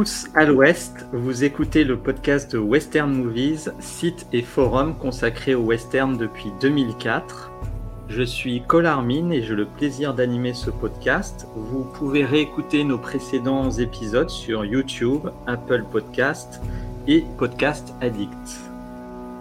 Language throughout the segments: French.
tous à l'Ouest, vous écoutez le podcast de Western Movies, site et forum consacré au western depuis 2004. Je suis Cole Armin et j'ai le plaisir d'animer ce podcast. Vous pouvez réécouter nos précédents épisodes sur YouTube, Apple Podcast et Podcast Addict.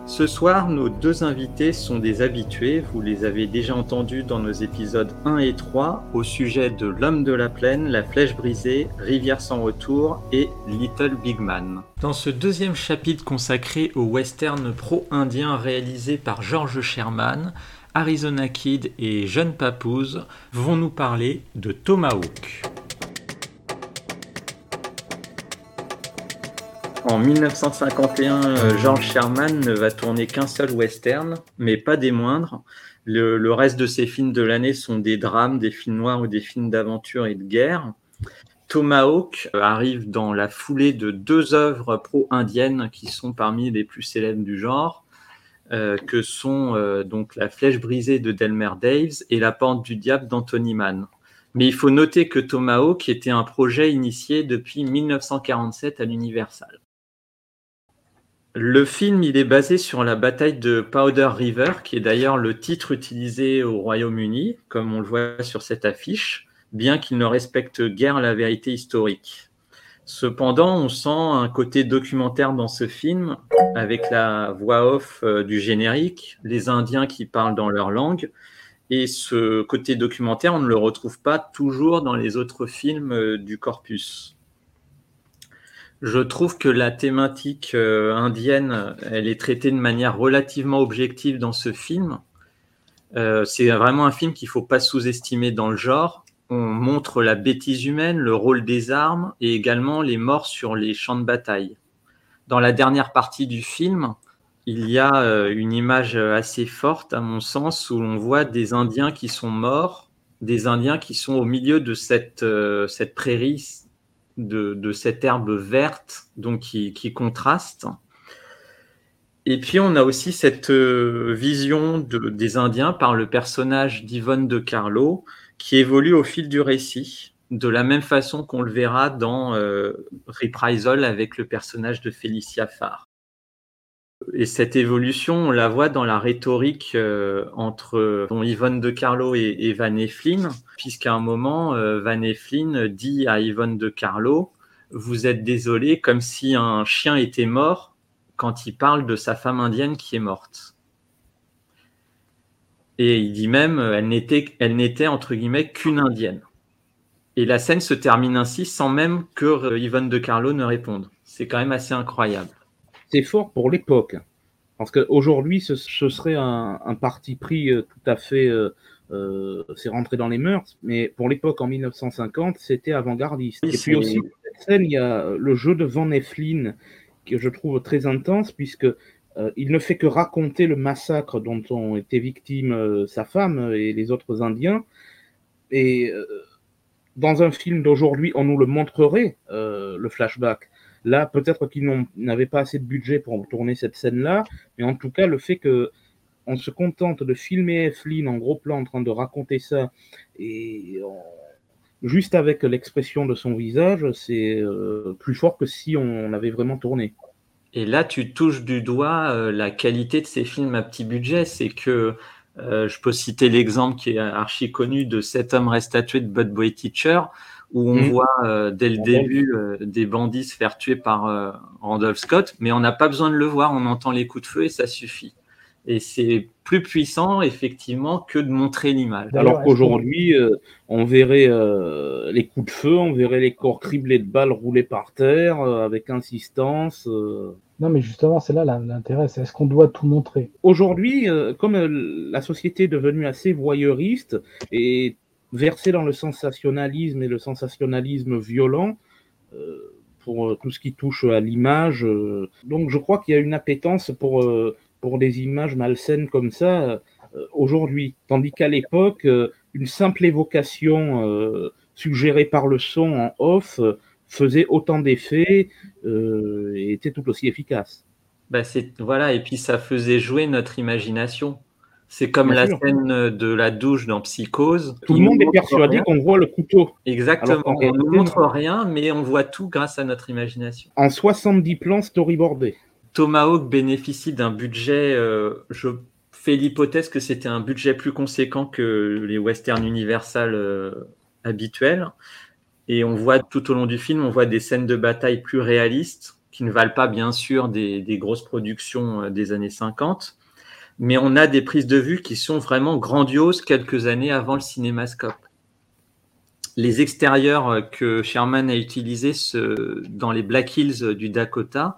Ce soir, nos deux invités sont des habitués, vous les avez déjà entendus dans nos épisodes 1 et 3 au sujet de L'homme de la plaine, La flèche brisée, Rivière sans retour et Little Big Man. Dans ce deuxième chapitre consacré au western pro-indien réalisé par George Sherman, Arizona Kid et Jeune Papouze vont nous parler de Tomahawk. En 1951, euh, George Sherman ne va tourner qu'un seul western, mais pas des moindres. Le, reste de ses films de l'année sont des drames, des films noirs ou des films d'aventure et de guerre. Tomahawk euh, arrive dans la foulée de deux œuvres pro-indiennes qui sont parmi les plus célèbres du genre, euh, que sont donc La Flèche brisée de Delmer Daves et La Pente du Diable d'Anthony Mann. Mais il faut noter que Tomahawk était un projet initié depuis 1947 à l'Universal. Le film, il est basé sur la bataille de Powder River, qui est d'ailleurs le titre utilisé au Royaume-Uni, comme on le voit sur cette affiche, bien qu'il ne respecte guère la vérité historique. Cependant, on sent un côté documentaire dans ce film, avec la voix off euh, du générique, les Indiens qui parlent dans leur langue, et ce côté documentaire, on ne le retrouve pas toujours dans les autres films euh, du corpus. Je trouve que la thématique euh, indienne, elle est traitée de manière relativement objective dans ce film. Euh, c'est vraiment un film qu'il ne faut pas sous-estimer dans le genre. On montre la bêtise humaine, le rôle des armes et également les morts sur les champs de bataille. Dans la dernière partie du film, il y a euh, une image assez forte, à mon sens, où l'on voit des Indiens qui sont morts, des Indiens qui sont au milieu de cette, cette prairie de, cette herbe verte donc qui, contraste. Et puis on a aussi cette euh, vision des Indiens par le personnage d'Yvonne de Carlo qui évolue au fil du récit, de la même façon qu'on le verra dans euh, Reprisal avec le personnage de Felicia Farr. Et cette évolution, on la voit dans la rhétorique euh, entre Yvonne de Carlo et, Van Eflin, puisqu'à un moment, euh, Van Eflin dit à Yvonne de Carlo Vous êtes désolé, comme si un chien était mort quand il parle de sa femme indienne qui est morte. Et il dit même Elle n'était, elle n'était entre guillemets qu'une indienne. Et la scène se termine ainsi sans même que Yvonne de Carlo ne réponde. C'est quand même assez incroyable c'est fort pour l'époque. Parce qu'aujourd'hui, ce, ce, serait un, parti pris euh, tout à fait. Euh, euh, c'est rentré dans les mœurs, mais pour l'époque, en 1950, c'était avant-gardiste. Et puis aussi, cette scène, il y a le jeu de Van Eflin, que je trouve très intense, puisque il ne fait que raconter le massacre dont ont été victimes sa femme et les autres Indiens. Et dans un film d'aujourd'hui, on nous le montrerait, le flashback. Là, peut-être qu'ils n'avaient pas assez de budget pour tourner cette scène-là, mais en tout cas, le fait que on se contente de filmer Eflin en gros plan en train de raconter ça et juste avec l'expression de son visage, c'est euh, plus fort que si on avait vraiment tourné. Et là, tu touches du doigt euh, la qualité de ces films à petit budget. C'est que euh, je peux citer l'exemple qui est archi connu de Cet homme restatué de Bud Boy Teacher où on mm. voit euh, dès le début euh, des bandits se faire tuer par euh, Randolph Scott, mais on n'a pas besoin de le voir, on entend les coups de feu et ça suffit. Et c'est plus puissant, effectivement, que de montrer l'image. Alors qu'aujourd'hui, on verrait les coups de feu, on verrait les corps criblés de balles roulés par terre avec insistance. Non, mais justement, c'est là l'intérêt, c'est est-ce qu'on doit tout montrer? Aujourd'hui, comme la société est devenue assez voyeuriste et versé dans le sensationnalisme et le sensationnalisme violent euh, pour euh, tout ce qui touche à l'image. Euh. Donc je crois qu'il y a une appétence pour, pour des images malsaines comme ça aujourd'hui. Tandis qu'à l'époque, une simple évocation suggérée par le son en off faisait autant d'effets et était tout aussi efficace. Bah voilà, et puis ça faisait jouer notre imagination C'est comme Bien la sûr. scène de la douche dans Psychose. Tout le monde est persuadé qu'on voit le couteau. Exactement. On ne montre rien, mais on voit tout grâce à notre imagination. En 70 plans storyboardés. Tomahawk bénéficie d'un budget, euh, je fais l'hypothèse que c'était un budget plus conséquent que les westerns Universal euh, habituels. Et on voit tout au long du film, on voit des scènes de bataille plus réalistes, qui ne valent pas bien sûr des, des grosses productions euh, des années 50. Mais on a des prises de vue qui sont vraiment grandioses quelques années avant le cinémascope. Les extérieurs euh, que Sherman a utilisés dans les Black Hills du Dakota,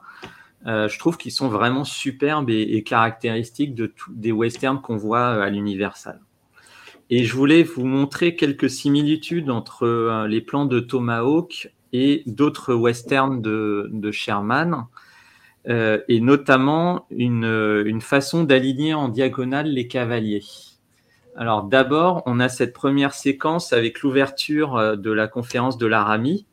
euh, je trouve qu'ils sont vraiment superbes et, caractéristiques des westerns qu'on voit euh, à l'Universal. Et je voulais vous montrer quelques similitudes entre les plans de Tomahawk et d'autres westerns de Sherman, euh, et notamment une, euh, une façon d'aligner en diagonale les cavaliers. Alors d'abord, on a cette première séquence avec l'ouverture euh, de la conférence de Laramie,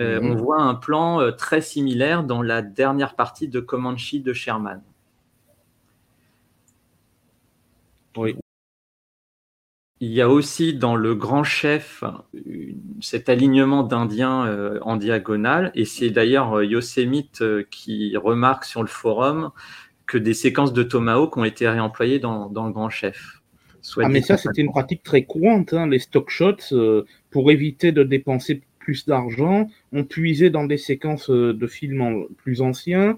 euh, Mhm. on voit un plan très similaire dans la dernière partie de Comanche de Sherman. Oui. Il y a aussi dans le grand chef cet alignement d'Indiens euh, en diagonale, et c'est d'ailleurs euh, Yosemite euh, qui remarque sur le forum que des séquences de Tomahawk ont été réemployées dans, dans le grand chef. Soit Ah, mais ça, c'était une pratique très courante. hein, Les stock shots, euh, pour éviter de dépenser plus d'argent, on puisait dans des séquences de films en- plus anciens.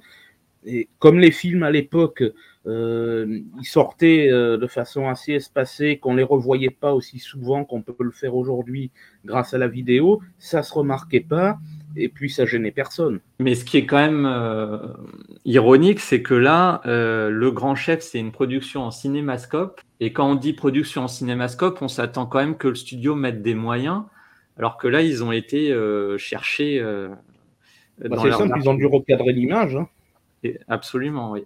Et comme les films à l'époque, euh, ils sortaient euh, de façon assez espacée, qu'on les revoyait pas aussi souvent qu'on peut le faire aujourd'hui grâce à la vidéo, ça se remarquait pas et puis ça gênait personne. Mais ce qui est quand même euh, ironique, c'est que là, euh, Le Grand Chef, c'est une production en cinémascope. Et quand on dit production en cinémascope, on s'attend quand même que le studio mette des moyens. Alors que là, ils ont été euh, cherchés euh, Bah, dans c'est simple, ils ont dû recadrer l'image. hein. Absolument, oui.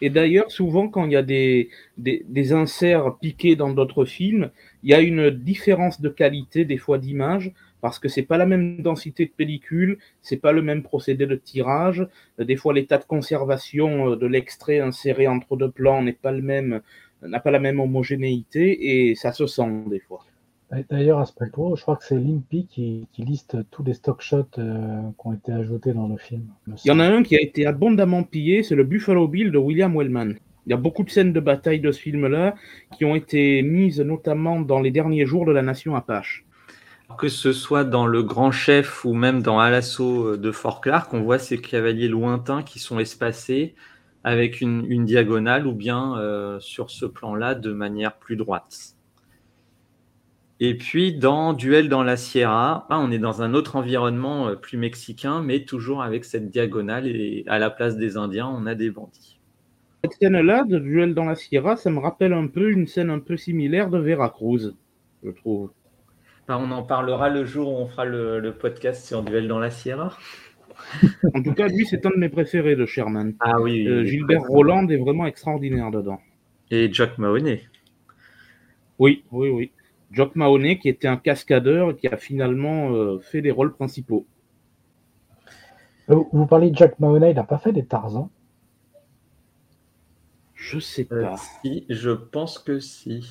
Et d'ailleurs, souvent, quand il y a des, des, des inserts piqués dans d'autres films, il y a une différence de qualité, des fois d'image, parce que c'est pas la même densité de pellicule, c'est pas le même procédé de tirage. Des fois, l'état de conservation euh, de l'extrait inséré entre deux plans n'est pas le même, n'a pas la même homogénéité, et ça se sent des fois. D'ailleurs, à ce propos, je crois que c'est Limpy qui, qui liste tous les stock shots euh, qui ont été ajoutés dans le film. Il y en a un qui a été abondamment pillé, c'est le Buffalo Bill de William Wellman. Il y a beaucoup de scènes de bataille de ce film-là qui ont été mises notamment dans les derniers jours de la nation Apache. Que ce soit dans Le Grand Chef ou même dans À l'assaut de Fort Clark, on voit ces cavaliers lointains qui sont espacés avec une, une diagonale ou bien euh, sur ce plan-là de manière plus droite. Et puis dans Duel dans la Sierra, là, on est dans un autre environnement euh, plus mexicain, mais toujours avec cette diagonale et à la place des Indiens, on a des bandits. Cette scène-là, de duel dans la Sierra, ça me rappelle un peu une scène un peu similaire de Veracruz, je trouve. Ben, on en parlera le jour où on fera le, le podcast sur Duel dans la Sierra. En tout cas, lui, c'est un de mes préférés de Sherman. Ah oui, Euh, Gilbert Roland est vraiment extraordinaire dedans. Et Jack Mahoney. Oui, oui, oui. Jock Mahoney, qui était un cascadeur et qui a finalement euh, fait les rôles principaux. Euh, Vous parlez de Jack Mahoney, il n'a pas fait des Tarzans? Je sais Euh, pas. si, je pense que si.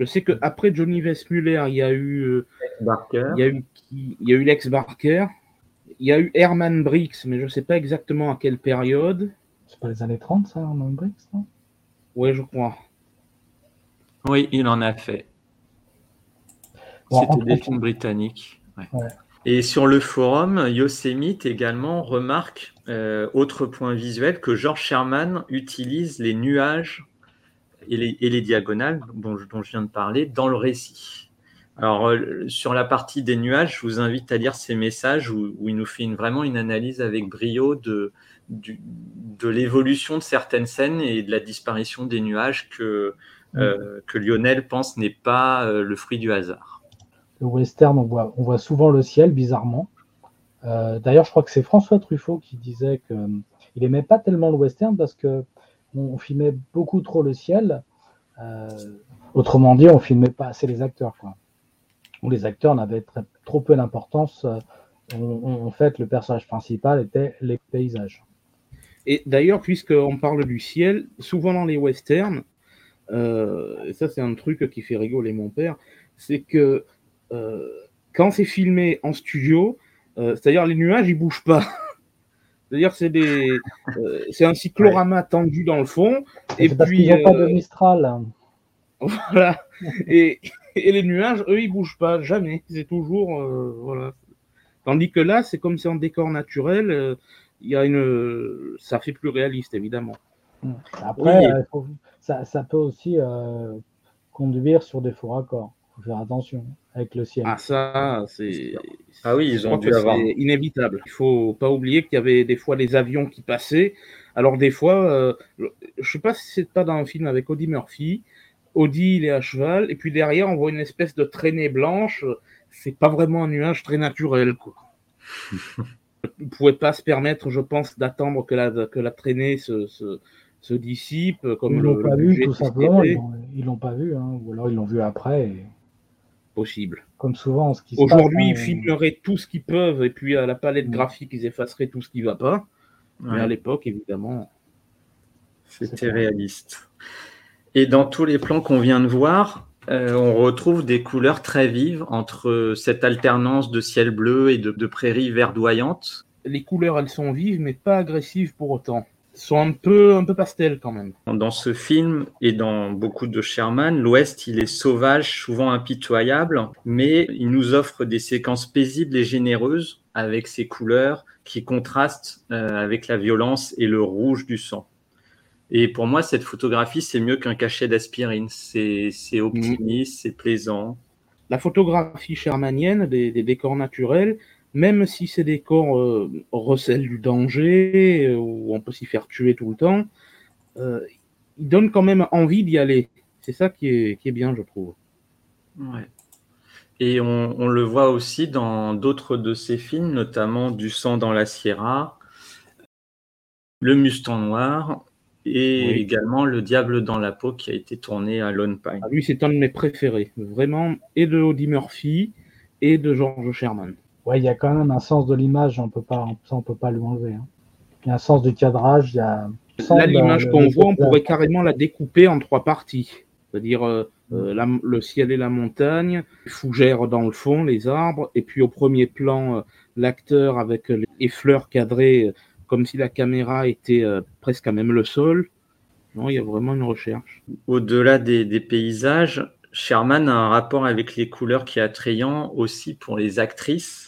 Je sais qu'après Johnny Westmuller, il y a eu, euh, Barker. il y a eu, qui- il y a eu Lex Barker, il y a eu Herman Briggs, mais je ne sais pas exactement à quelle période. C'est pas les années 30, ça, Herman Briggs, non? Ouais, je crois. Oui, il en a fait. Bon, C'était des films britanniques. ouais. Ouais. Et sur le forum, Yosemite également remarque, euh, autre point visuel, que George Sherman utilise les nuages et les, et les diagonales dont, je- dont je viens de parler dans le récit. Alors, euh, sur la partie des nuages, je vous invite à lire ces messages où, où il nous fait une- vraiment une analyse avec brio de, de l'évolution de certaines scènes et de la disparition des nuages que, euh, que Lionel pense n'est pas euh, le fruit du hasard. Le western, on voit, on voit souvent le ciel, bizarrement. Euh, D'ailleurs, je crois que c'est François Truffaut qui disait que euh, il aimait pas tellement le western parce que on, filmait beaucoup trop le ciel. Euh, autrement dit, on filmait pas assez les acteurs, quoi. Ou les acteurs n'avaient trop peu d'importance. Euh, en fait, le personnage principal était les paysages. Et d'ailleurs, puisqu'on parle du ciel, souvent dans les westerns, euh, et ça c'est un truc qui fait rigoler mon père, c'est que euh, quand c'est filmé en studio, euh, c'est-à-dire les nuages ils bougent pas. C'est-à-dire c'est des, c'est un cyclorama tendu dans le fond. Et puis ils n'ont pas de Mistral. Voilà. Et, et, les nuages, eux, ils bougent pas jamais. C'est toujours voilà. Tandis que là, c'est comme c'est en décor naturel. Il y a une, ça fait plus réaliste évidemment. Après, ça, peut aussi euh, conduire sur des faux raccords. Il faut faire attention avec le ciel. Ah, ça, c'est. Ah oui, ils ont dû avoir. inévitable. Il faut pas oublier qu'il y avait des fois des avions qui passaient. Alors, des fois, euh, je sais pas si c'est pas dans un film avec Audie Murphy. Audie, il est à cheval, et puis derrière, on voit une espèce de traînée blanche. C'est pas vraiment un nuage très naturel, quoi. ne pouvait pas se permettre, je pense, d'attendre que la, que la traînée se, se dissipe. Comme ils l'ont pas vu, tout simplement. Ils l'ont pas vu, hein. ou alors ils l'ont vu après. Possible. Comme souvent, ce qui Aujourd'hui, hein, ils filmeraient tout ce qu'ils peuvent, et puis à la palette mm. graphique, ils effaceraient tout ce qui va pas. Mais à l'époque, évidemment. C'était réaliste. Et dans tous les plans qu'on vient de voir, euh, on retrouve des couleurs très vives entre cette alternance de ciel bleu et de, de prairies verdoyantes. Les couleurs, elles sont vives, mais pas agressives pour autant sont un peu, un peu pastel quand même. Dans ce film et dans beaucoup de Sherman, l'Ouest, il est sauvage, souvent impitoyable, mais il nous offre des séquences paisibles et généreuses avec ses couleurs qui contrastent euh, avec la violence et le rouge du sang. Et pour moi, cette photographie, c'est mieux qu'un cachet d'aspirine. C'est optimiste, c'est plaisant. La photographie shermanienne des décors naturels, même si ces décors euh, recèlent du danger, euh, ou on peut s'y faire tuer tout le temps, euh, ils donnent quand même envie d'y aller. C'est ça qui est, qui est bien, je trouve. Ouais. Et on, le voit aussi dans d'autres de ses films, notamment Du sang dans la Sierra, Le Mustang Noir et également Le Diable dans la peau qui a été tourné à Lone Pine. Ah, lui, c'est un de mes préférés, vraiment, et de Audie Murphy et de George Sherman ouais, il y a quand même un sens de l'image, on peut pas, ça on peut pas lui enlever. Hein. Il y a un sens du cadrage, il y a. Là, l'image qu'on voit, on pourrait carrément la découper en trois parties. C'est-à-dire euh, euh, le ciel et la montagne, les fougères dans le fond, les arbres, et puis au premier plan, euh, l'acteur avec les fleurs cadrées, comme si la caméra était presque à même le sol. Non, il y a vraiment une recherche. Au-delà des, des, paysages, Sherman a un rapport avec les couleurs qui est attrayant aussi pour les actrices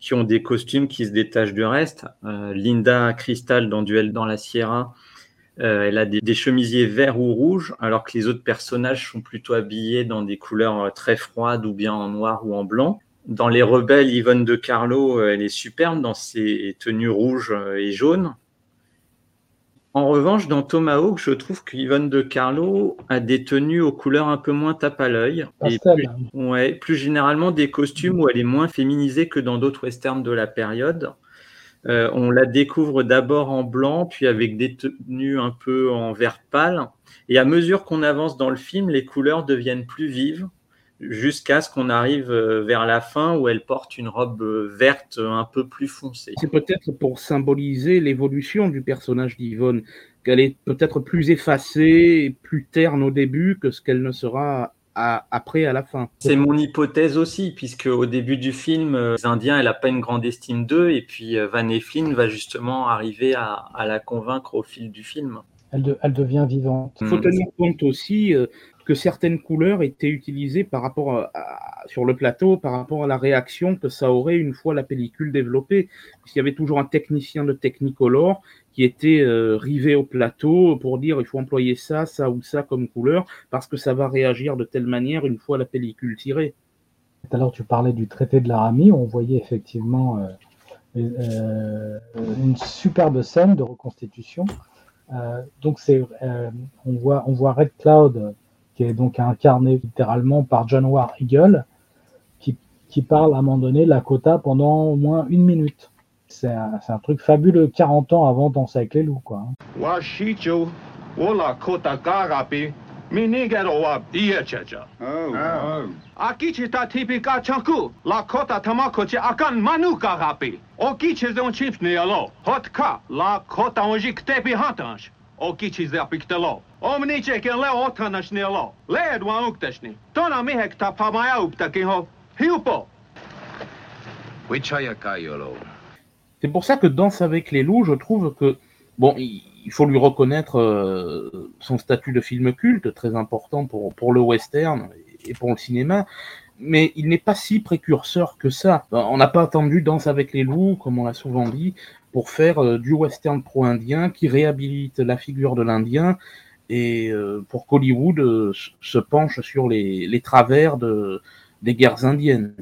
qui ont des costumes qui se détachent du reste. Euh, Linda Crystal dans Duel dans la Sierra, euh, elle a des, chemisiers verts ou rouges, alors que les autres personnages sont plutôt habillés dans des couleurs euh, très froides ou bien en noir ou en blanc. Dans Les Rebelles, Yvonne de Carlo, elle est superbe dans ses tenues rouges et jaunes. En revanche, dans Tomahawk, je trouve qu'Yvonne de Carlo a des tenues aux couleurs un peu moins tape à l'œil. Et plus, ouais, plus généralement des costumes où elle est moins féminisée que dans d'autres westerns de la période. Euh, on la découvre d'abord en blanc, puis avec des tenues un peu en vert pâle. Et à mesure qu'on avance dans le film, les couleurs deviennent plus vives jusqu'à ce qu'on arrive euh, vers la fin où elle porte une robe euh, verte un peu plus foncée. C'est peut-être pour symboliser l'évolution du personnage d'Yvonne, qu'elle est peut-être plus effacée, plus terne au début que ce qu'elle ne sera après à la fin. C'est mon hypothèse aussi, puisque au début du film, euh, les Indiens, elle n'a pas une grande estime d'eux, et puis Van Eflin va justement arriver à, la convaincre au fil du film. Elle, elle devient vivante. Il faut tenir compte aussi que certaines couleurs étaient utilisées par rapport sur le plateau par rapport à la réaction que ça aurait une fois la pellicule développée. Il y avait toujours un technicien de Technicolor qui était euh, rivé au plateau pour dire il faut employer ça, ça ou ça comme couleur parce que ça va réagir de telle manière une fois la pellicule tirée. Tout à l'heure, tu parlais du traité de l'Aramie. On voyait effectivement euh, euh, une superbe scène de reconstitution. donc, on, voit, on voit Red Cloud qui est donc incarné littéralement par John War Eagle, qui, qui, parle à un moment donné Lakota pendant au moins une minute. C'est un, un, truc fabuleux, 40 ans avant Danser avec les loups. Quoi. Tona mihek. Hiupo. C'est pour ça que Danse avec les loups, je trouve que, bon, il faut lui reconnaître euh, son statut de film culte, très important pour, pour le western et pour le cinéma, mais il n'est pas si précurseur que ça. On n'a pas attendu Danse avec les loups, comme on l'a souvent dit, pour faire euh, du western pro-indien qui réhabilite la figure de l'Indien et euh, pour qu'Hollywood euh, se penche sur les, les travers de, des guerres indiennes.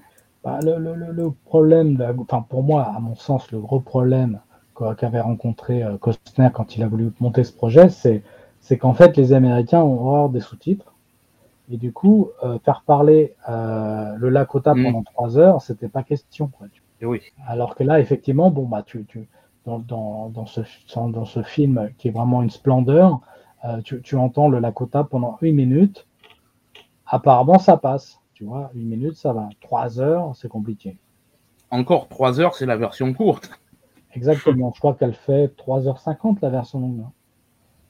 Bah, le, le, le, problème, enfin pour moi, à mon sens, le gros problème qu'avait rencontré euh, Costner quand il a voulu monter ce projet, c'est c'est qu'en fait les Américains ont horreur des sous-titres et du coup euh, faire parler euh, le Lakota mm. pendant trois heures, c'était pas question. Quoi. Et oui. Alors que là, effectivement, bon bah tu, tu dans, dans, dans, ce dans ce film qui est vraiment une splendeur, euh, tu, tu entends le Lakota pendant une minute. Apparemment, ça passe. Tu vois, une minute, ça va. Trois heures, c'est compliqué. Encore trois heures, c'est la version courte. Exactement. Je crois qu'elle fait 3h50 la version longue.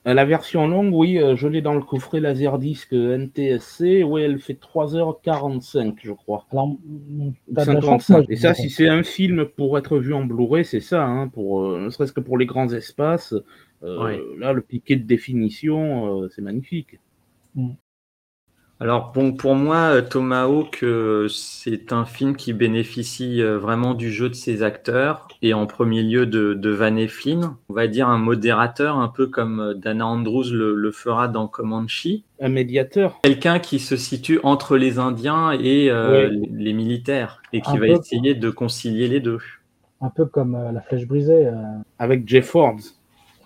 Euh, la version longue, oui, euh, je l'ai dans le coffret Laserdisc NTSC. Oui, elle fait 3h45, je crois. Alors, 55. Et ça, si c'est un film pour être vu en Blu-ray, c'est ça, hein, pour, euh, ne serait-ce que pour les grands espaces. Là, le piquet de définition, c'est magnifique. Mm. Alors bon, pour moi, Tomahawk, euh, c'est un film qui bénéficie euh, vraiment du jeu de ses acteurs et en premier lieu de, de Van Eflin, on va dire un modérateur, un peu comme euh, Dana Andrews le, fera dans Comanche. Un médiateur. Quelqu'un qui se situe entre les Indiens et les, militaires et qui va essayer de concilier les deux. Un peu comme La Flèche brisée. Avec Jeff Ford.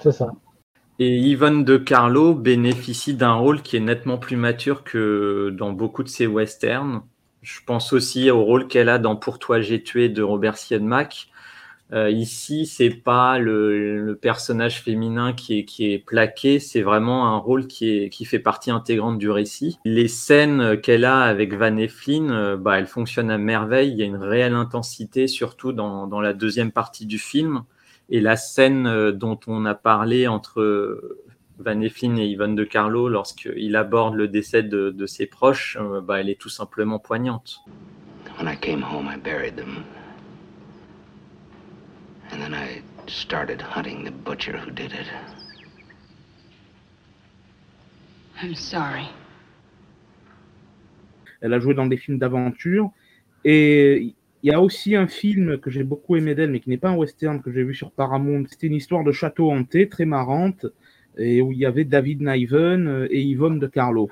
C'est ça. Et Yvonne de Carlo bénéficie d'un rôle qui est nettement plus mature que dans beaucoup de ses westerns. Je pense aussi au rôle qu'elle a dans Pour toi j'ai tué de Robert Siodmak. Euh, ici, c'est pas le, personnage féminin qui est, plaqué, c'est vraiment un rôle qui, fait partie intégrante du récit. Les scènes qu'elle a avec Van Eflin, euh, bah, elles fonctionnent à merveille. Il y a une réelle intensité, surtout dans la deuxième partie du film. Et la scène euh, dont on a parlé entre euh, Van Eflin et Yvonne de Carlo lorsqu'il aborde le décès de, de ses proches, euh, bah, elle est tout simplement poignante. When I came home, I buried them. And then I started hunting the butcher who did it. I'm sorry. Elle a joué dans des films d'aventure et il y a aussi un film que j'ai beaucoup aimé d'elle, mais qui n'est pas un western que j'ai vu sur Paramount. C'était une histoire de château hanté, très marrante, et où il y avait David Niven euh, et Yvonne de Carlo.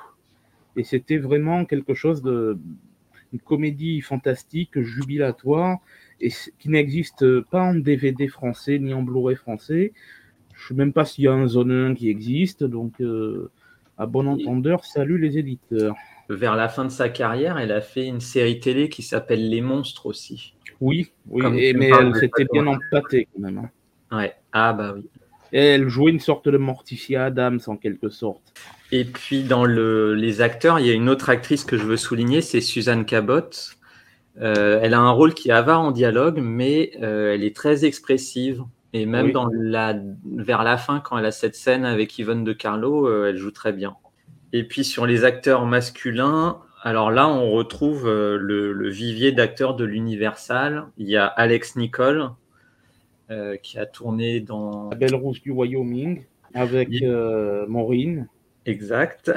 Et c'était vraiment quelque chose de une comédie fantastique, jubilatoire, et qui n'existe pas en DVD français ni en Blu-ray français. Je ne sais même pas s'il y a un zone 1 qui existe, donc euh, à bon entendeur, salut les éditeurs vers la fin de sa carrière, elle a fait une série télé qui s'appelle Les Monstres aussi. Oui, oui mais elle s'était bien empâtée quand même. Hein. Ouais, ah bah oui. elle jouait une sorte de Morticia Adams en quelque sorte. Et puis dans le, les acteurs, il y a une autre actrice que je veux souligner, c'est Suzanne Cabot. Euh, elle a un rôle qui est avare en dialogue, mais euh, elle est très expressive. Et même dans la, vers la fin, quand elle a cette scène avec Yvonne de Carlo, euh, elle joue très bien. Et puis sur les acteurs masculins, alors là, on retrouve euh, le, vivier d'acteurs de l'Universal. Il y a Alex Nicole, euh, qui a tourné dans. La Belle Rousse du Wyoming, avec euh, Maureen. Exact.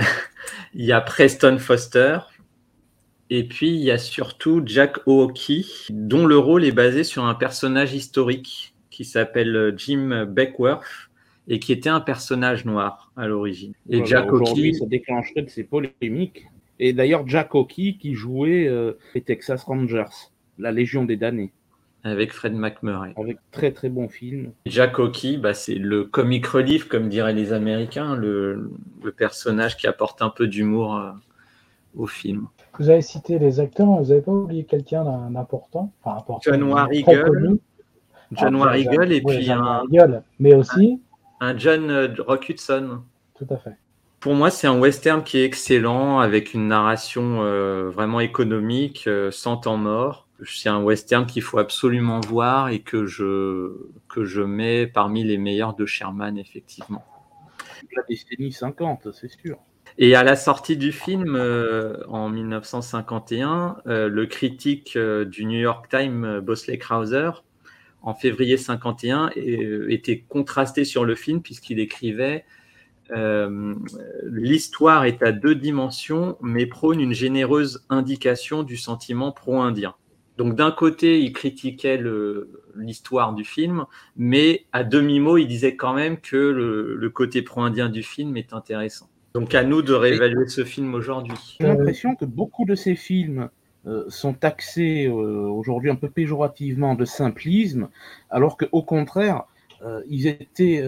il y a Preston Foster. Et puis, il y a surtout Jack Oakie, dont le rôle est basé sur un personnage historique qui s'appelle Jim Beckworth et qui était un personnage noir à l'origine. Et Jack O'Keefe. ça déclencherait de ces polémiques. Et d'ailleurs, Jack O'Keefe qui jouait euh, les Texas Rangers, la Légion des damnés. Avec Fred McMurray. Avec très très bon film. Jack O'Keefe, bah, c'est le comic relief, comme diraient les Américains, le, le personnage qui apporte un peu d'humour euh, au film. Vous avez cité les acteurs, vous n'avez pas oublié quelqu'un d'important enfin, John Warrigal. John ah, Warrigal et puis un... mais aussi un John euh, Rock Hudson. Tout à fait. Pour moi, c'est un western qui est excellent, avec une narration euh, vraiment économique, euh, sans temps mort. C'est un western qu'il faut absolument voir et que je, que je mets parmi les meilleurs de Sherman, effectivement. La décennie 50, c'est sûr. Et à la sortie du film, euh, en 1951, le critique du New York Times, Bosley Krauser, en février 51, était contrasté sur le film puisqu'il écrivait euh, l'histoire est à deux dimensions, mais prône une généreuse indication du sentiment pro-indien. Donc d'un côté, il critiquait l'histoire du film, mais à demi-mot, il disait quand même que le, côté pro-indien du film est intéressant. Donc à nous de réévaluer ce film aujourd'hui. J'ai l'impression que beaucoup de ces films euh, sont taxés euh, aujourd'hui un peu péjorativement de simplisme, alors qu'au contraire, ils étaient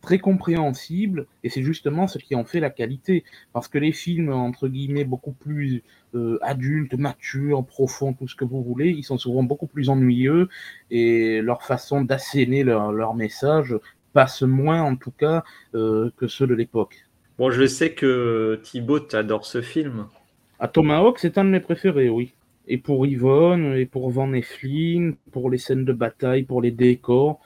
très compréhensible et c'est justement ce qui en fait la qualité parce que les films entre guillemets beaucoup plus euh, adultes, matures, profonds, tout ce que vous voulez, ils sont souvent beaucoup plus ennuyeux et leur façon d'asséner leur, leur, message passe moins en tout cas euh, que ceux de l'époque. Bon, je sais que Thibaut adore ce film. À Tomahawk, c'est un de mes préférés, oui. Et pour Yvonne, et pour Van Eflin, pour les scènes de bataille, pour les décors,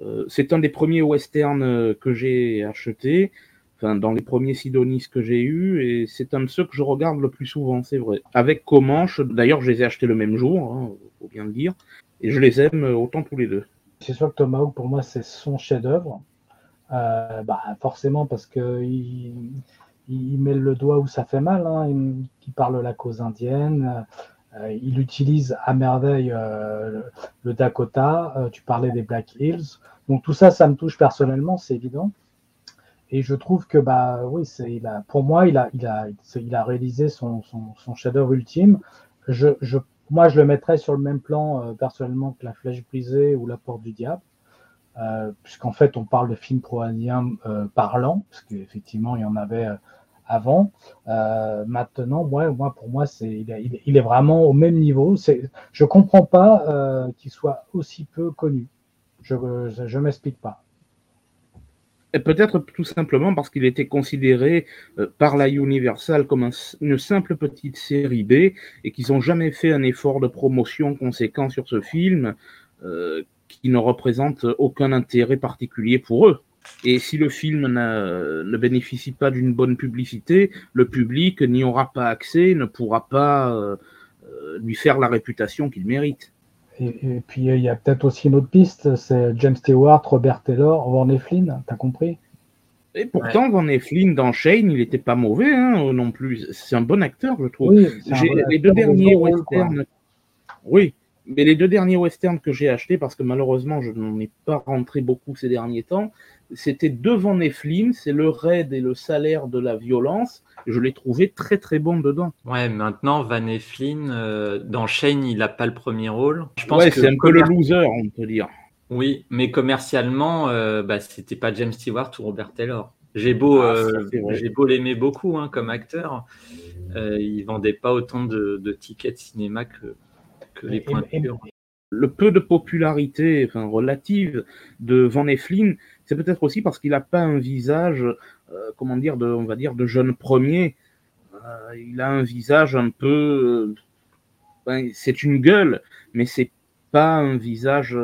euh, c'est un des premiers westerns euh, que j'ai acheté, enfin dans les premiers Sidonis que j'ai eu, et c'est un de ceux que je regarde le plus souvent, c'est vrai. Avec Comanche, d'ailleurs je les ai achetés le même jour, hein, faut bien le dire, et je les aime autant tous les deux. C'est sûr que Tomahawk pour moi c'est son chef-d'œuvre, euh, bah, forcément parce que il, met le doigt où ça fait mal, hein, il, parle la cause indienne. il utilise à merveille le, Dakota. tu parlais des Black Hills. Donc tout ça, ça me touche personnellement, c'est évident. Et je trouve que bah oui, il a, pour moi, il a, il a, il a réalisé son, son, son chef-d'œuvre ultime. Je, je, moi, je le mettrais sur le même plan euh, personnellement que La Flèche brisée ou La Porte du Diable, euh, puisqu'en fait, on parle de films pro-indiens euh, parlants, parce qu'effectivement, il y en avait euh, avant. Euh, maintenant, moi, moi, pour moi, c'est, il, est, vraiment au même niveau. C'est, je comprends pas qu'il soit aussi peu connu. Je ne m'explique pas. Peut-être tout simplement parce qu'il était considéré euh, par la Universal comme une simple petite série B et qu'ils n'ont jamais fait un effort de promotion conséquent sur ce film euh, qui ne représente aucun intérêt particulier pour eux. Et si le film ne bénéficie pas d'une bonne publicité, le public n'y aura pas accès, ne pourra pas euh, lui faire la réputation qu'il mérite. Et, puis il y a peut-être aussi une autre piste, c'est James Stewart, Robert Taylor, Van Eflin, t'as compris? Et pourtant, Van Eflin dans Shane, il n'était pas mauvais hein, non plus. C'est un bon acteur, je trouve. Oui, les deux derniers westerns. Oui, mais les deux derniers westerns que j'ai achetés, parce que malheureusement je n'en ai pas rentré beaucoup ces derniers temps, c'était devant Eflin, c'est le raid et le salaire de la violence je l'ai trouvé très très bon dedans. Ouais, maintenant Van Eflin, euh, dans Shane, il n'a pas le premier rôle. Je pense ouais, c'est un peu le loser, on peut dire. Oui, mais commercialement, euh, bah, c'était pas James Stewart ou Robert Taylor. J'ai beau, ah, euh, j'ai beau l'aimer beaucoup hein, comme acteur, euh, il vendait pas autant de, tickets de cinéma que, que les points Le peu de popularité, enfin relative, de Van Eflin, c'est peut-être aussi parce qu'il n'a pas un visage euh, comment dire, de, on va dire, de jeune premier. Euh, il a un visage un peu, euh, c'est une gueule, mais c'est pas un visage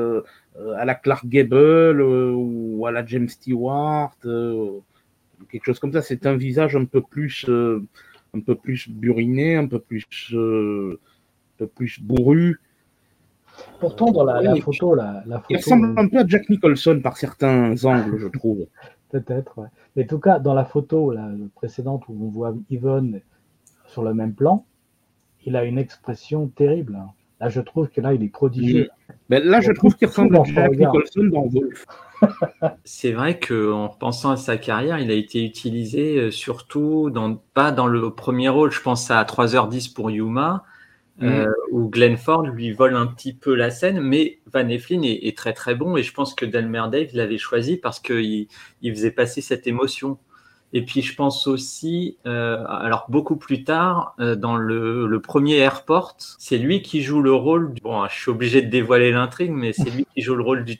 à la Clark Gable ou à la James Stewart, quelque chose comme ça. C'est un visage un peu plus, un peu plus buriné, un peu plus, peu plus bourru. Pourtant, dans la, photo, la, photo, il ressemble un peu à Jack Nicholson par certains angles, je trouve. Peut-être, Mais en tout cas, dans la photo précédente où on voit Yvonne sur le même plan, il a une expression terrible. Hein. Là, je trouve que là, il est prodigieux. Mais là, je trouve qu'il ressemble à Jack Nicholson dans Wolf. C'est vrai qu'en repensant à sa carrière, il a été utilisé euh, surtout dans, pas dans le premier rôle. Je pense à 3h10 pour Yuma, euh, mm. où Glenn Ford lui vole un petit peu la scène, mais Van Eflin est, très très bon et je pense que Delmer Dave l'avait choisi parce qu'il il faisait passer cette émotion. Et puis je pense aussi, euh, alors beaucoup plus tard, euh, dans le, le, premier Airport, c'est lui qui joue le rôle. Du, bon, je suis obligé de dévoiler l'intrigue, mais c'est lui qui joue le rôle du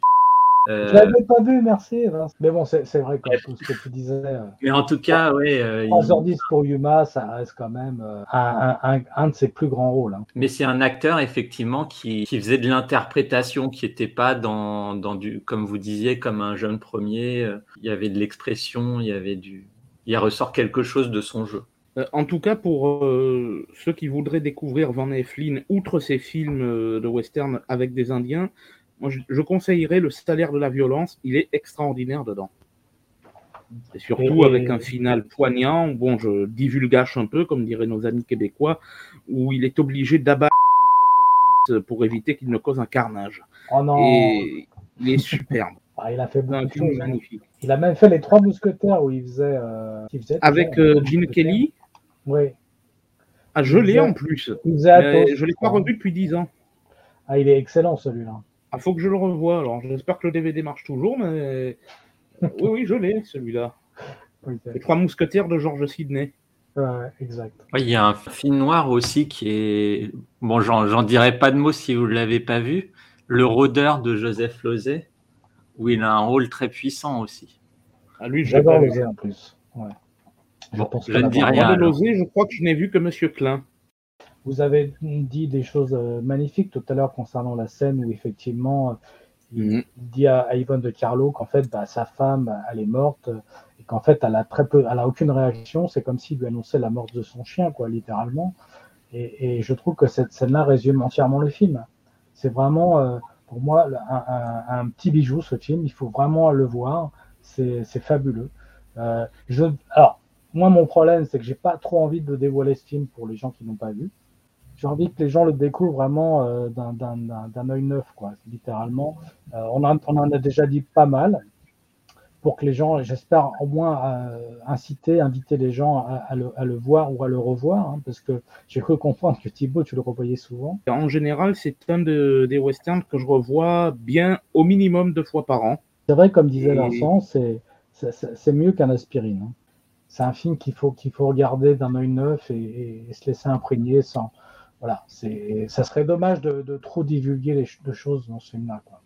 Euh, Je l'avais pas vu, merci. Mais bon, c'est vrai que tout ce que tu disais. euh, mais en tout cas, ouais. euh, il- 3h10 pour Yuma, ça reste quand même euh, un, un- un- un de ses plus grands rôles. hein. Mais c'est un acteur effectivement qui, qui faisait de l'interprétation, qui n'était pas dans, dans du, comme vous disiez, comme un jeune premier. euh, Il y avait de l'expression, il y avait du, il ressort quelque chose de son jeu. Euh, En tout cas, pour euh, ceux qui voudraient découvrir Van Heflin, outre ses films euh, de western avec des Indiens, moi, je, je conseillerais Le salaire de la violence. Il est extraordinaire dedans. Et surtout Et- avec un final poignant. Bon, je divulgage un peu, comme diraient nos amis québécois, où il est obligé d'abattre son fils pour éviter qu'il ne cause un carnage. Oh non, Et il est superbe. Ah, il a fait beaucoup de choses. hein. magnifique. Il a même fait les trois mousquetaires où il faisait. euh, il faisait Avec euh, Gene. Kelly, Oui, ah, je l'ai en plus. il faisait Athos, Mais je l'ai pas revu depuis 10 ans. Ah, il est excellent celui-là. Ah, faut que je le revoie. Alors, j'espère que le DVD marche toujours, mais oui, oui, je l'ai celui-là. Les Trois Mousquetaires de George Sidney. ouais, exact. Ouais, il y a un film noir aussi qui est, bon, j'en, j'en dirai pas de mots si vous l'avez pas vu, Le Rôdeur de Joseph Lozé, où il a un rôle très puissant aussi. Ah, lui, je l'ai J'adore en plus. Ouais. Bon, pense je ne dis rien. De. Lozé, je crois que je n'ai vu que Monsieur Klein. Vous avez dit des choses euh, magnifiques tout à l'heure concernant la scène où effectivement euh, il Mhm. dit à, Yvonne de Carlo qu'en fait bah, sa femme elle est morte euh, et qu'en fait elle a très peu, elle a aucune réaction. C'est comme s'il lui annonçait la mort de son chien quoi, littéralement. Et, et je trouve que cette scène-là résume entièrement le film. C'est vraiment euh, pour moi un, un- un petit bijou ce film. Il faut vraiment le voir. C'est c'est fabuleux. Euh, je, alors moi mon problème c'est que j'ai pas trop envie de dévoiler ce film pour les gens qui n'ont pas vu j'ai envie que les gens le découvrent vraiment euh, d'un- œil neuf, quoi, littéralement. Euh, on, en, on en a déjà dit pas mal pour que les gens, j'espère au moins euh, inciter, inviter les gens à, à le, à le voir ou à le revoir, hein, parce que j'ai cru comprendre que Thibaut, tu le revoyais souvent. En général, c'est un de- des westerns que je revois bien au minimum deux fois par an. C'est vrai, comme disait Et- Vincent, c'est mieux qu'un aspirine. hein. C'est un film qu'il faut, qu'il faut regarder d'un œil neuf et se laisser imprégner sans. Voilà, c'est, ça serait dommage de, de trop divulguer les de choses dans ce film-là. quoi.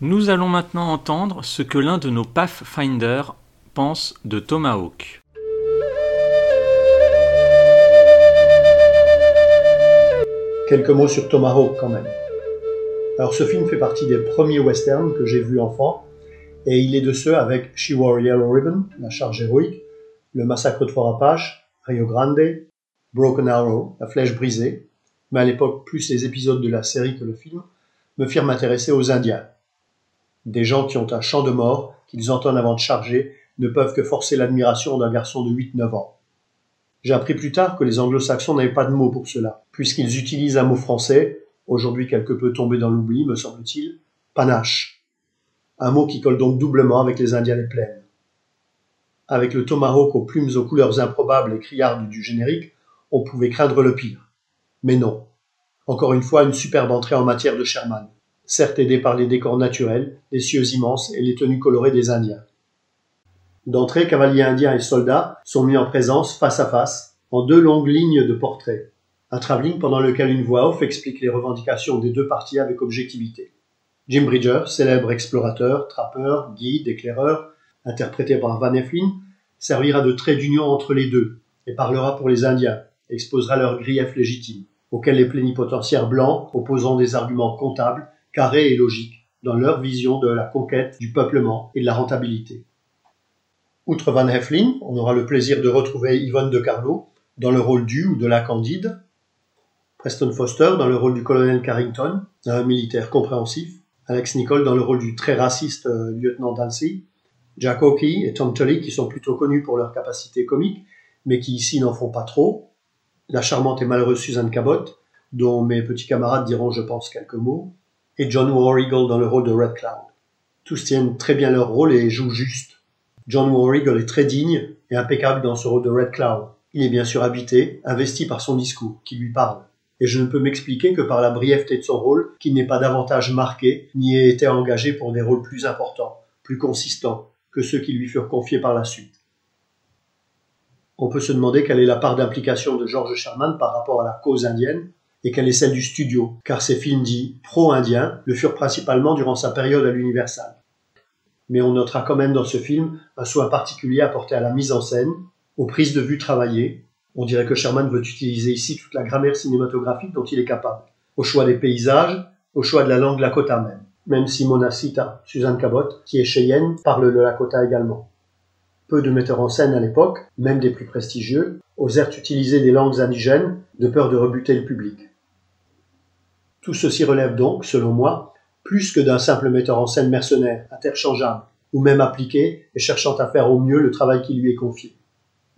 Nous allons maintenant entendre ce que l'un de nos Pathfinder pense de Tomahawk. Quelques mots sur Tomahawk quand même. Alors ce film fait partie des premiers westerns que j'ai vus enfant, et il est de ceux avec She Wore Yellow Ribbon, La Charge Héroïque, Le Massacre de Fort Apache, Rio Grande, Broken Arrow, La Flèche Brisée, mais à l'époque plus les épisodes de la série que le film, me firent m'intéresser aux Indiens. Des gens qui ont un chant de mort, qu'ils entendent avant de charger, ne peuvent que forcer l'admiration d'un garçon de 8-9 ans. J'ai appris plus tard que les anglo-saxons n'avaient pas de mot pour cela, puisqu'ils utilisent un mot français, aujourd'hui quelque peu tombé dans l'oubli, me semble-t-il, panache. Un mot qui colle donc doublement avec les Indiens des plaines. Avec le tomahawk aux plumes aux couleurs improbables et criardes du générique, on pouvait craindre le pire. Mais non. Encore une fois, une superbe entrée en matière de Sherman, certes aidée par les décors naturels, les cieux immenses et les tenues colorées des Indiens. D'entrée, cavaliers indiens et soldats sont mis en présence face à face, en deux longues lignes de portraits. Un travelling pendant lequel une voix off explique les revendications des deux parties avec objectivité. Jim Bridger, célèbre explorateur, trappeur, guide, éclaireur, interprété par Van Heflin, servira de trait d'union entre les deux et parlera pour les Indiens, exposera leurs griefs légitimes, auxquels les plénipotentiaires blancs opposeront des arguments comptables, carrés et logiques, dans leur vision de la conquête, du peuplement et de la rentabilité. Outre Van Heflin, on aura le plaisir de retrouver Yvonne de Carlo dans le rôle du ou de la Candide, Preston Foster dans le rôle du colonel Carrington, un militaire compréhensif, Alex Nicole dans le rôle du très raciste euh, lieutenant Dancy, Jack Oakey et Tom Tully qui sont plutôt connus pour leur capacité comique, mais qui ici n'en font pas trop, la charmante et malheureuse Suzanne Cabot, dont mes petits camarades diront je pense quelques mots, et John Warrigal dans le rôle de Red Cloud. Tous tiennent très bien leur rôle et jouent juste. John Warrigal est très digne et impeccable dans ce rôle de Red Cloud. Il est bien sûr habité, investi par son discours, qui lui parle. Et je ne peux m'expliquer que par la brièveté de son rôle, qu'il n'est pas davantage marqué, ni ait été engagé pour des rôles plus importants, plus consistants, que ceux qui lui furent confiés par la suite. On peut se demander quelle est la part d'implication de George Sherman par rapport à la cause indienne, et qu'elle est celle du studio, car ses films dits pro-indiens le furent principalement durant sa période à l'Universal. Mais on notera quand même dans ce film un soin particulier apporté à la mise en scène, aux prises de vue travaillées. On dirait que Sherman veut utiliser ici toute la grammaire cinématographique dont il est capable, au choix des paysages, au choix de la langue lakota même. Même si Mona Sita, Suzanne Cabot, qui est Cheyenne, parle le lakota également. Peu de metteurs en scène à l'époque, même des plus prestigieux, osèrent utiliser des langues indigènes de peur de rebuter le public. Tout ceci relève donc, selon moi, plus que d'un simple metteur en scène mercenaire, interchangeable, ou même appliqué et cherchant à faire au mieux le travail qui lui est confié.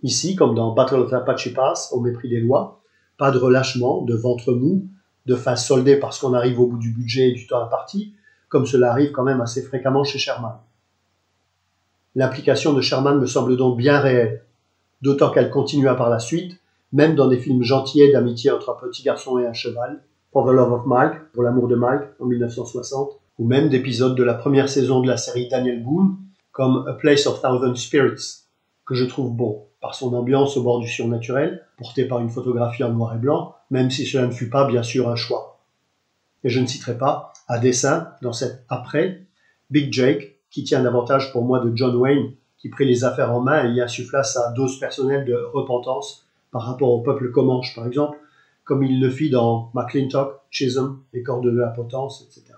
Ici, comme dans Battle of Apache Pass, au mépris des lois, pas de relâchement, de ventre mou, de face soldée parce qu'on arrive au bout du budget et du temps imparti, comme cela arrive quand même assez fréquemment chez Sherman. L'implication de Sherman me semble donc bien réelle, d'autant qu'elle continua par la suite, même dans des films gentillets d'amitié entre un petit garçon et un cheval, For the Love of Mike, pour l'amour de Mike, en 1960, ou même d'épisodes de la première saison de la série Daniel Boone, comme A Place of Thousand Spirits, que je trouve bon, par son ambiance au bord du surnaturel, porté par une photographie en noir et blanc, même si cela ne fut pas bien sûr un choix. Et je ne citerai pas, à dessein, dans cet après, Big Jake, qui tient davantage pour moi de John Wayne, qui prit les affaires en main et y insuffla sa dose personnelle de repentance par rapport au peuple comanche, par exemple, comme il le fit dans McClintock, Chisholm, Les cordes de la potence, etc.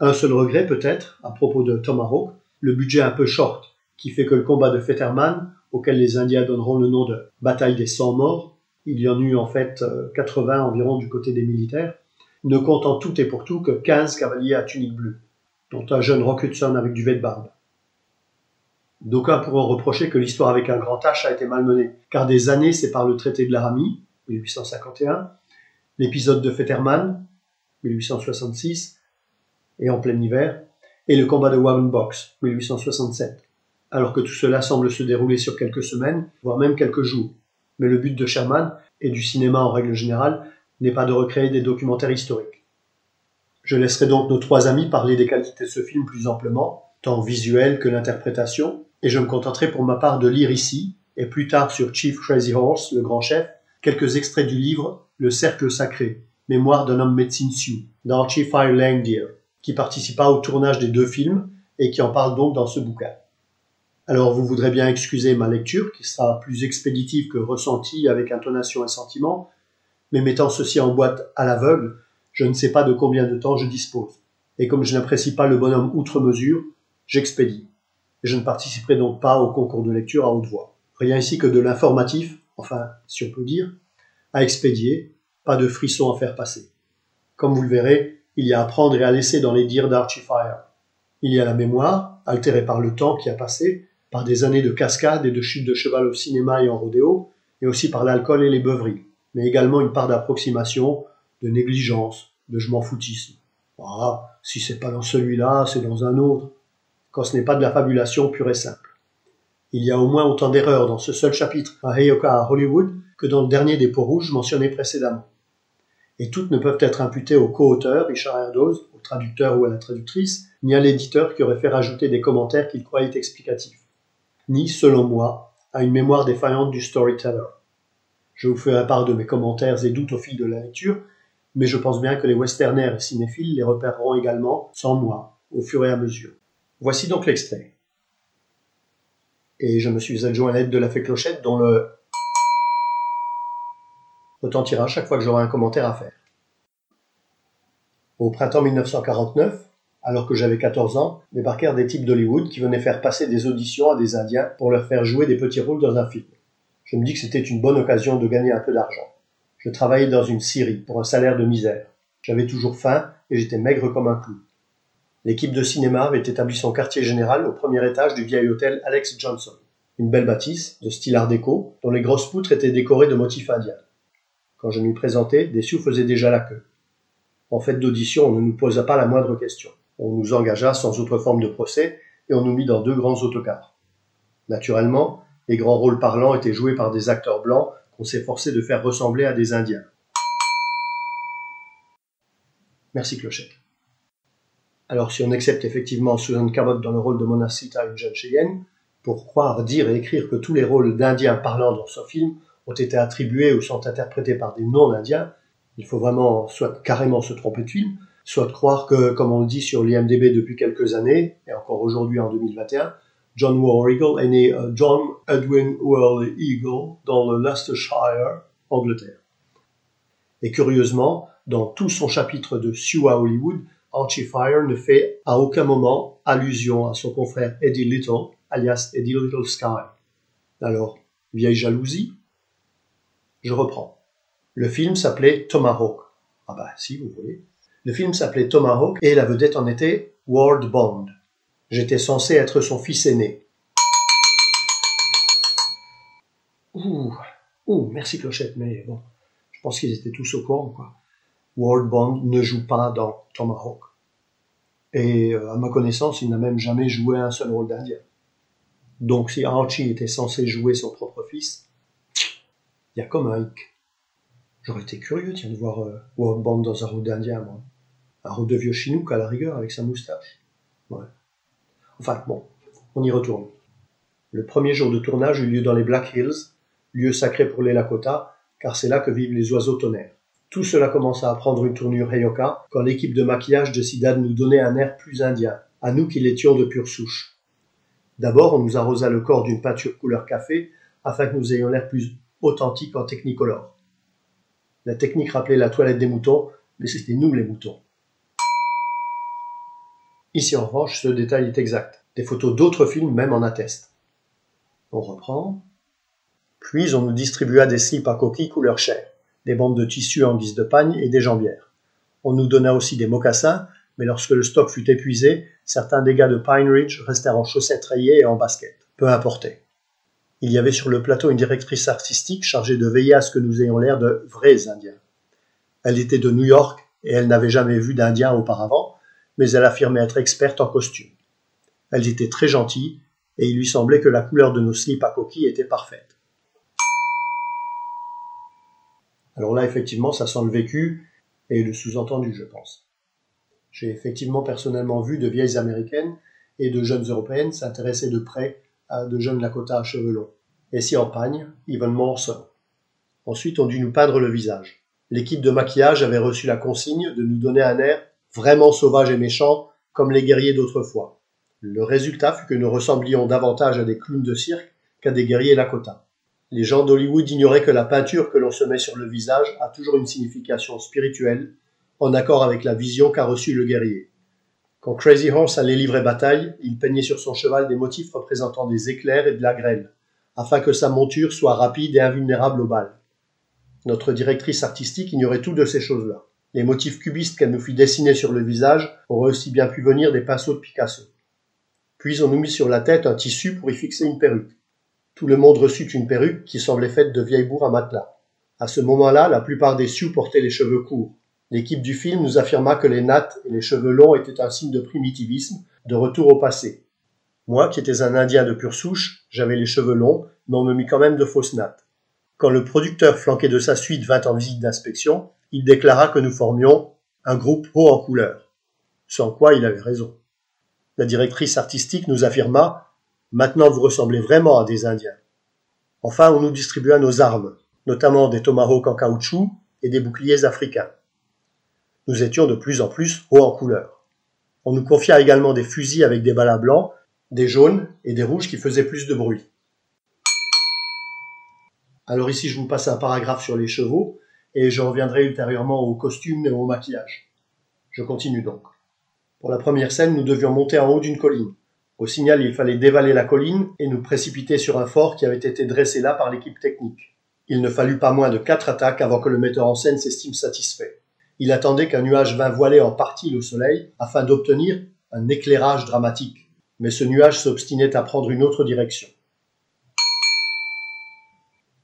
Un seul regret peut-être, à propos de Tomahawk, le budget un peu short, qui fait que le combat de Fetterman, auquel les Indiens donneront le nom de bataille des 100 morts, il y en eut en fait 80 euh, environ du côté des militaires, ne compte en tout et pour tout que 15 cavaliers à tunique bleue, dont un jeune Rock Hudson avec du de barbe. D'aucuns pourront reprocher que l'histoire avec un grand H a été malmenée, car des années séparent le traité de Laramie, 1851, l'épisode de Fetterman, 1866, et en plein hiver, et le combat de Box, 1867, alors que tout cela semble se dérouler sur quelques semaines, voire même quelques jours. Mais le but de Sherman, et du cinéma en règle générale, n'est pas de recréer des documentaires historiques. Je laisserai donc nos trois amis parler des qualités de ce film plus amplement, tant visuel que l'interprétation, et je me contenterai pour ma part de lire ici, et plus tard sur Chief Crazy Horse, le grand chef, quelques extraits du livre Le Cercle Sacré, mémoire d'un homme médecine Sioux, d'Archie Fire Langdeer, qui participa au tournage des deux films et qui en parle donc dans ce bouquin. Alors vous voudrez bien excuser ma lecture, qui sera plus expéditive que ressentie avec intonation et sentiment, mais mettant ceci en boîte à l'aveugle, je ne sais pas de combien de temps je dispose. Et comme je n'apprécie pas le bonhomme outre mesure, j'expédie. Je ne participerai donc pas au concours de lecture à haute voix. Rien ici que de l'informatif enfin, si on peut dire, à expédier, pas de frisson à faire passer. Comme vous le verrez, il y a à prendre et à laisser dans les dires d'Archie Fire. Il y a la mémoire, altérée par le temps qui a passé, par des années de cascades et de chutes de cheval au cinéma et en rodéo, et aussi par l'alcool et les beuveries, mais également une part d'approximation, de négligence, je m'en foutisme. Ah, si c'est pas dans celui-là, c'est dans un autre, quand ce n'est pas de la fabulation pure et simple. Il y a au moins autant d'erreurs dans ce seul chapitre à Heyoka à Hollywood que dans le dernier des peaux rouges mentionné précédemment. Et toutes ne peuvent être imputées au co-auteur, Richard Erdoz, au traducteur ou à la traductrice, ni à l'éditeur qui aurait fait rajouter des commentaires qu'il croyait explicatifs, ni, selon moi, à une mémoire défaillante du storyteller. Je vous ferai part de mes commentaires et doutes au fil de la lecture, mais je pense bien que les westernaires et cinéphiles les repéreront également, sans moi, au fur et à mesure. Voici donc l'extrait et je me suis adjoint à l'aide de la fée clochette dont le retentira chaque fois que j'aurai un commentaire à faire. Au printemps 1949, alors que j'avais 14 ans, débarquèrent des types d'Hollywood qui venaient faire passer des auditions à des Indiens pour leur faire jouer des petits rôles dans un film. Je me dis que c'était une bonne occasion de gagner un peu d'argent. Je travaillais dans une scierie pour un salaire de misère. J'avais toujours faim et j'étais maigre comme un clou. L'équipe de cinéma avait établi son quartier général au premier étage du vieil hôtel Alex Johnson, une belle bâtisse de style art déco dont les grosses poutres étaient décorées de motifs indiens. Quand je m'y présentais, des sioux faisaient déjà la queue. En fait d'audition, on ne nous posa pas la moindre question. On nous engagea sans autre forme de procès et on nous mit dans deux grands autocars. Naturellement, les grands rôles parlants étaient joués par des acteurs blancs qu'on s'efforçait de faire ressembler à des Indiens. Merci Clochette. Alors si on accepte effectivement Susan Cabot dans le rôle de Mona Sita, une jeune Cheyenne, pour croire, dire et écrire que tous les rôles d'Indiens parlant dans ce film ont été attribués ou sont interprétés par des non-Indiens, Il faut vraiment soit carrément se tromper de film, soit croire que, comme on le dit sur l'IMDB depuis quelques années, et encore aujourd'hui en 2021, John War Eagle est né euh, John Edwin Worley Eagle dans le Leicestershire, Angleterre. Et curieusement, dans tout son chapitre de Sue à Hollywood, Archie Fire ne fait à aucun moment allusion à son confrère Eddie Little, alias Eddie Little Sky. Alors, vieille jalousie Je reprends. Le film s'appelait Tomahawk. Ah bah si, vous voyez. Le film s'appelait Tomahawk et la vedette en était Ward Bond. J'étais censé être son fils aîné. Ouh, ouh, merci Clochette, mais bon, je pense qu'ils étaient tous au courant, quoi. Ward Bond ne joue pas dans Tomahawk. Et euh, à ma connaissance, il n'a même jamais joué un seul rôle d'Indien. Donc si Archie était censé jouer son propre fils, il y a comme un hic. J'aurais été curieux, tiens, de voir euh, Bond dans un rôle d'Indien, moi. Un rôle de vieux chinook à la rigueur avec sa moustache. Enfin, bon, on y retourne. Le premier jour de tournage eut lieu dans les Black Hills, lieu sacré pour les Lakota, car c'est là que vivent les oiseaux tonnerres. Tout cela commença à prendre une tournure Heyoka quand l'équipe de maquillage décida de nous donner un air plus indien, à nous qui l'étions de pure souche. D'abord, on nous arrosa le corps d'une peinture couleur café afin que nous ayons l'air plus authentique en technicolor. La technique rappelait la toilette des moutons, mais c'était nous les moutons. Ici en revanche, ce détail est exact. Des photos d'autres films même en attestent. On reprend. Puis on nous distribua des slips à coquilles couleur chair des bandes de tissu en guise de pagne et des jambières. On nous donna aussi des mocassins, mais lorsque le stock fut épuisé, certains dégâts de Pine Ridge restèrent en chaussettes rayées et en basket. Peu importait. Il y avait sur le plateau une directrice artistique chargée de veiller à ce que nous ayons l'air de vrais Indiens. Elle était de New York et elle n'avait jamais vu d'Indiens auparavant, mais elle affirmait être experte en costume. Elle était très gentille et il lui semblait que la couleur de nos slips à coquilles était parfaite. Alors là, effectivement, ça sent le vécu et le sous-entendu, je pense. J'ai effectivement personnellement vu de vieilles américaines et de jeunes européennes s'intéresser de près à de jeunes Lakota à cheveux longs. Et si en pagne, Yvonne Morrison. Ensuite, on dut nous peindre le visage. L'équipe de maquillage avait reçu la consigne de nous donner un air vraiment sauvage et méchant, comme les guerriers d'autrefois. Le résultat fut que nous ressemblions davantage à des clowns de cirque qu'à des guerriers Lakota. Les gens d'Hollywood ignoraient que la peinture que l'on se met sur le visage a toujours une signification spirituelle, en accord avec la vision qu'a reçue le guerrier. Quand Crazy Horse allait livrer bataille, il peignait sur son cheval des motifs représentant des éclairs et de la grêle, afin que sa monture soit rapide et invulnérable aux balles. Notre directrice artistique ignorait tout de ces choses-là. Les motifs cubistes qu'elle nous fit dessiner sur le visage auraient aussi bien pu venir des pinceaux de Picasso. Puis on nous mit sur la tête un tissu pour y fixer une perruque. Tout le monde reçut une perruque qui semblait faite de vieilles bourres à matelas. À ce moment-là, la plupart des Sioux portaient les cheveux courts. L'équipe du film nous affirma que les nattes et les cheveux longs étaient un signe de primitivisme, de retour au passé. Moi, qui étais un Indien de pure souche, j'avais les cheveux longs, mais on me mit quand même de fausses nattes. Quand le producteur flanqué de sa suite vint en visite d'inspection, il déclara que nous formions un groupe haut en couleur. Sans quoi il avait raison. La directrice artistique nous affirma Maintenant vous ressemblez vraiment à des Indiens. Enfin, on nous distribua nos armes, notamment des tomahawks en caoutchouc et des boucliers africains. Nous étions de plus en plus hauts en couleur. On nous confia également des fusils avec des balles blancs, des jaunes et des rouges qui faisaient plus de bruit. Alors ici, je vous passe un paragraphe sur les chevaux et je reviendrai ultérieurement aux costumes et au maquillage. Je continue donc. Pour la première scène, nous devions monter en haut d'une colline. Au signal, il fallait dévaler la colline et nous précipiter sur un fort qui avait été dressé là par l'équipe technique. Il ne fallut pas moins de quatre attaques avant que le metteur en scène s'estime satisfait. Il attendait qu'un nuage vînt voiler en partie le soleil afin d'obtenir un éclairage dramatique. Mais ce nuage s'obstinait à prendre une autre direction.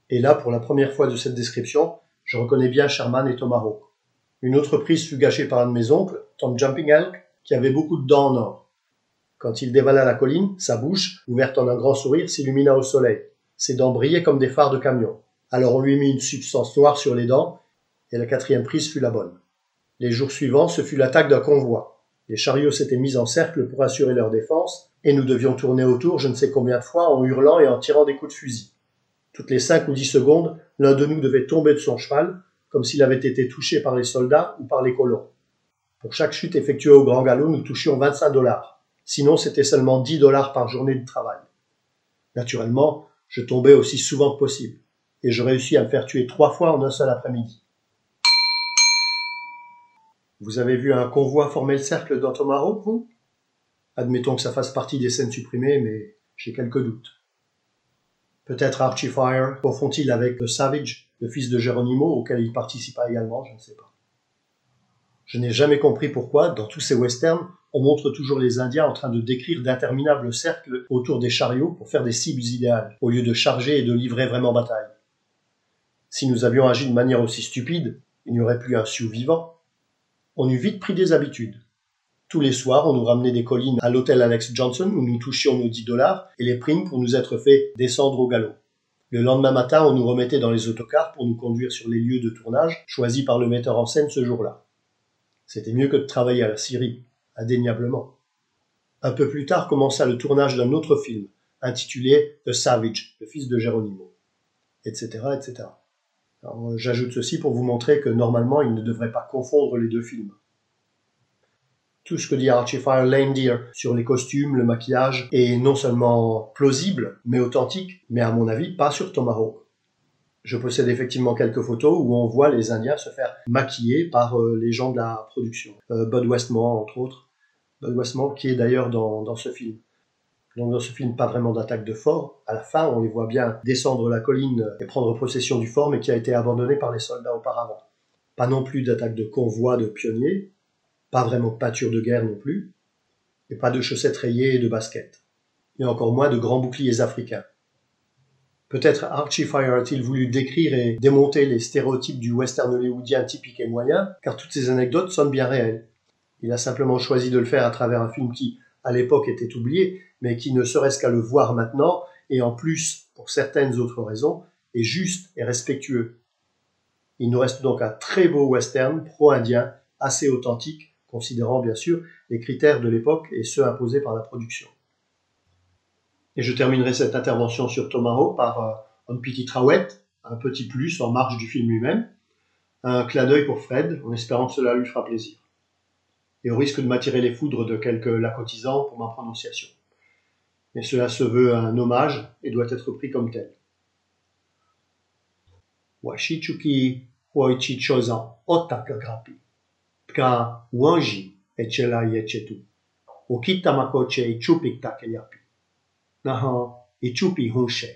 Et là, pour la première fois de cette description, je reconnais bien Sherman et Tomahawk. Une autre prise fut gâchée par un de mes oncles, Tom Jumping Elk, qui avait beaucoup de dents en or. Quand il dévala la colline, sa bouche, ouverte en un grand sourire, s'illumina au soleil. Ses dents brillaient comme des phares de camion. Alors on lui mit une substance noire sur les dents, et la quatrième prise fut la bonne. Les jours suivants, ce fut l'attaque d'un convoi. Les chariots s'étaient mis en cercle pour assurer leur défense, et nous devions tourner autour je ne sais combien de fois en hurlant et en tirant des coups de fusil. Toutes les cinq ou dix secondes, l'un de nous devait tomber de son cheval, comme s'il avait été touché par les soldats ou par les colons. Pour chaque chute effectuée au grand galop, nous touchions 25 dollars. Sinon, c'était seulement 10 dollars par journée de travail. Naturellement, je tombais aussi souvent que possible, et je réussis à me faire tuer trois fois en un seul après-midi. Vous avez vu un convoi former le cercle dans Tomahawk, vous? Admettons que ça fasse partie des scènes supprimées, mais j'ai quelques doutes. Peut-être Archie Fire confond-il avec le Savage, le fils de Geronimo, auquel il participa également, je ne sais pas. Je n'ai jamais compris pourquoi, dans tous ces westerns, on montre toujours les Indiens en train de décrire d'interminables cercles autour des chariots pour faire des cibles idéales, au lieu de charger et de livrer vraiment bataille. Si nous avions agi de manière aussi stupide, il n'y aurait plus un Sioux vivant. On eût vite pris des habitudes. Tous les soirs, on nous ramenait des collines à l'hôtel Alex Johnson où nous touchions nos 10 dollars et les primes pour nous être fait descendre au galop. Le lendemain matin, on nous remettait dans les autocars pour nous conduire sur les lieux de tournage choisis par le metteur en scène ce jour-là. C'était mieux que de travailler à la Syrie, indéniablement. Un peu plus tard commença le tournage d'un autre film, intitulé The Savage, le fils de Geronimo, etc., etc. J'ajoute ceci pour vous montrer que normalement, il ne devrait pas confondre les deux films. Tout ce que dit Archie Fire Lame Deer sur les costumes, le maquillage est non seulement plausible, mais authentique, mais à mon avis pas sur Tomahawk. Je possède effectivement quelques photos où on voit les Indiens se faire maquiller par euh, les gens de la production. Euh, Bud Westmore, entre autres. Bud Westmore, qui est d'ailleurs dans, dans ce film. Donc dans ce film, pas vraiment d'attaque de fort. À la fin, on les voit bien descendre la colline et prendre possession du fort, mais qui a été abandonné par les soldats auparavant. Pas non plus d'attaque de convoi de pionniers, pas vraiment de pâture de guerre non plus, et pas de chaussettes rayées et de baskets, et encore moins de grands boucliers africains. Peut-être Archie Fire a-t-il voulu décrire et démonter les stéréotypes du western hollywoodien typique et moyen, car toutes ces anecdotes sonnent bien réelles. Il a simplement choisi de le faire à travers un film qui, à l'époque, était oublié, mais qui ne serait-ce qu'à le voir maintenant, et en plus, pour certaines autres raisons, est juste et respectueux. Il nous reste donc un très beau western pro-indien, assez authentique, considérant bien sûr les critères de l'époque et ceux imposés par la production. Et je terminerai cette intervention sur Tomahawk par euh, un petit trawette, un petit plus en marge du film lui-même, un clin d'œil pour Fred, en espérant que cela lui fera plaisir. Et au risque de m'attirer les foudres de quelques lacotisants pour ma prononciation. Mais cela se veut un hommage et doit être pris comme tel. Washichuki Otakagrapi ka wanji e chela ye chetu. O kita makoche i chupi take yapi. Naha i chupi hunshe.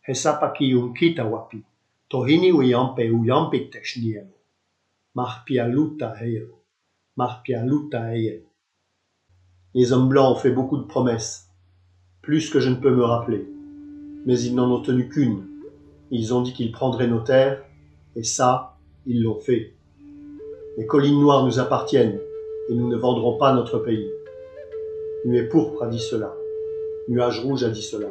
He sapaki un kita wapi. Tohini u yampe u yampi technielo. Mach luta heiro. Mach luta heiro. Les hommes blancs ont fait beaucoup de promesses, plus que je ne peux me rappeler. Mais ils n'en ont tenu qu'une. Ils ont dit qu'ils prendraient nos terres, et ça, ils l'ont fait. Les collines noires nous appartiennent et nous ne vendrons pas notre pays. Nuée pourpre a dit cela. Nuage rouge a dit cela.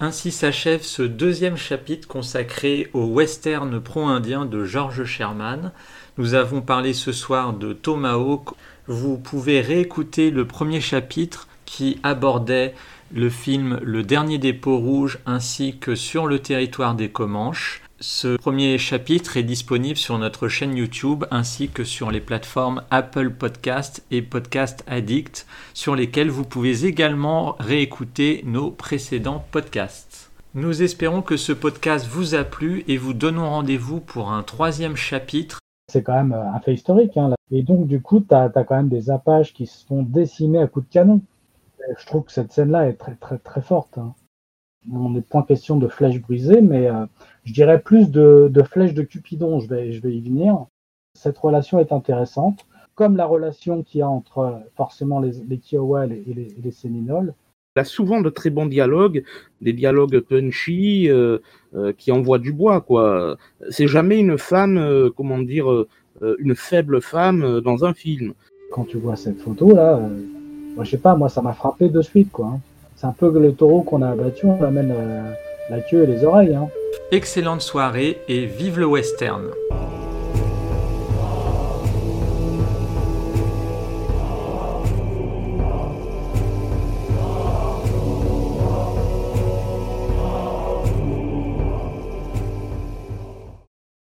Ainsi s'achève ce deuxième chapitre consacré au western pro-indien de George Sherman. Nous avons parlé ce soir de Tomahawk. Vous pouvez réécouter le premier chapitre qui abordait le film Le Dernier des Peaux Rouges ainsi que Sur le territoire des Comanches. Ce premier chapitre est disponible sur notre chaîne YouTube ainsi que sur les plateformes Apple Podcast et Podcast Addict sur lesquelles vous pouvez également réécouter nos précédents podcasts. Nous espérons que ce podcast vous a plu et vous donnons rendez-vous pour un troisième chapitre. C'est quand même un fait historique. Hein, et donc du coup, tu as, quand même des apaches qui se font décimer à coups de canon je trouve que cette scène-là est très très très forte. Hein. On n'est point question de flèches brisées, mais euh, je dirais plus de, flèches de Cupidon. Je vais, je vais y venir. Cette relation est intéressante, comme la relation qu'il y a entre euh, forcément les, les Kiowa et les, les, Séminoles. Il a souvent de très bons dialogues, des dialogues punchy euh, qui envoient du bois. quoi. C'est jamais une femme, comment dire, une faible femme dans un film. Quand tu vois cette photo là, moi, je sais pas, moi, ça m'a frappé de suite, quoi. Hein. C'est un peu le taureau qu'on a abattu, on amène euh, la queue et les oreilles. Hein. Excellente soirée et vive le western.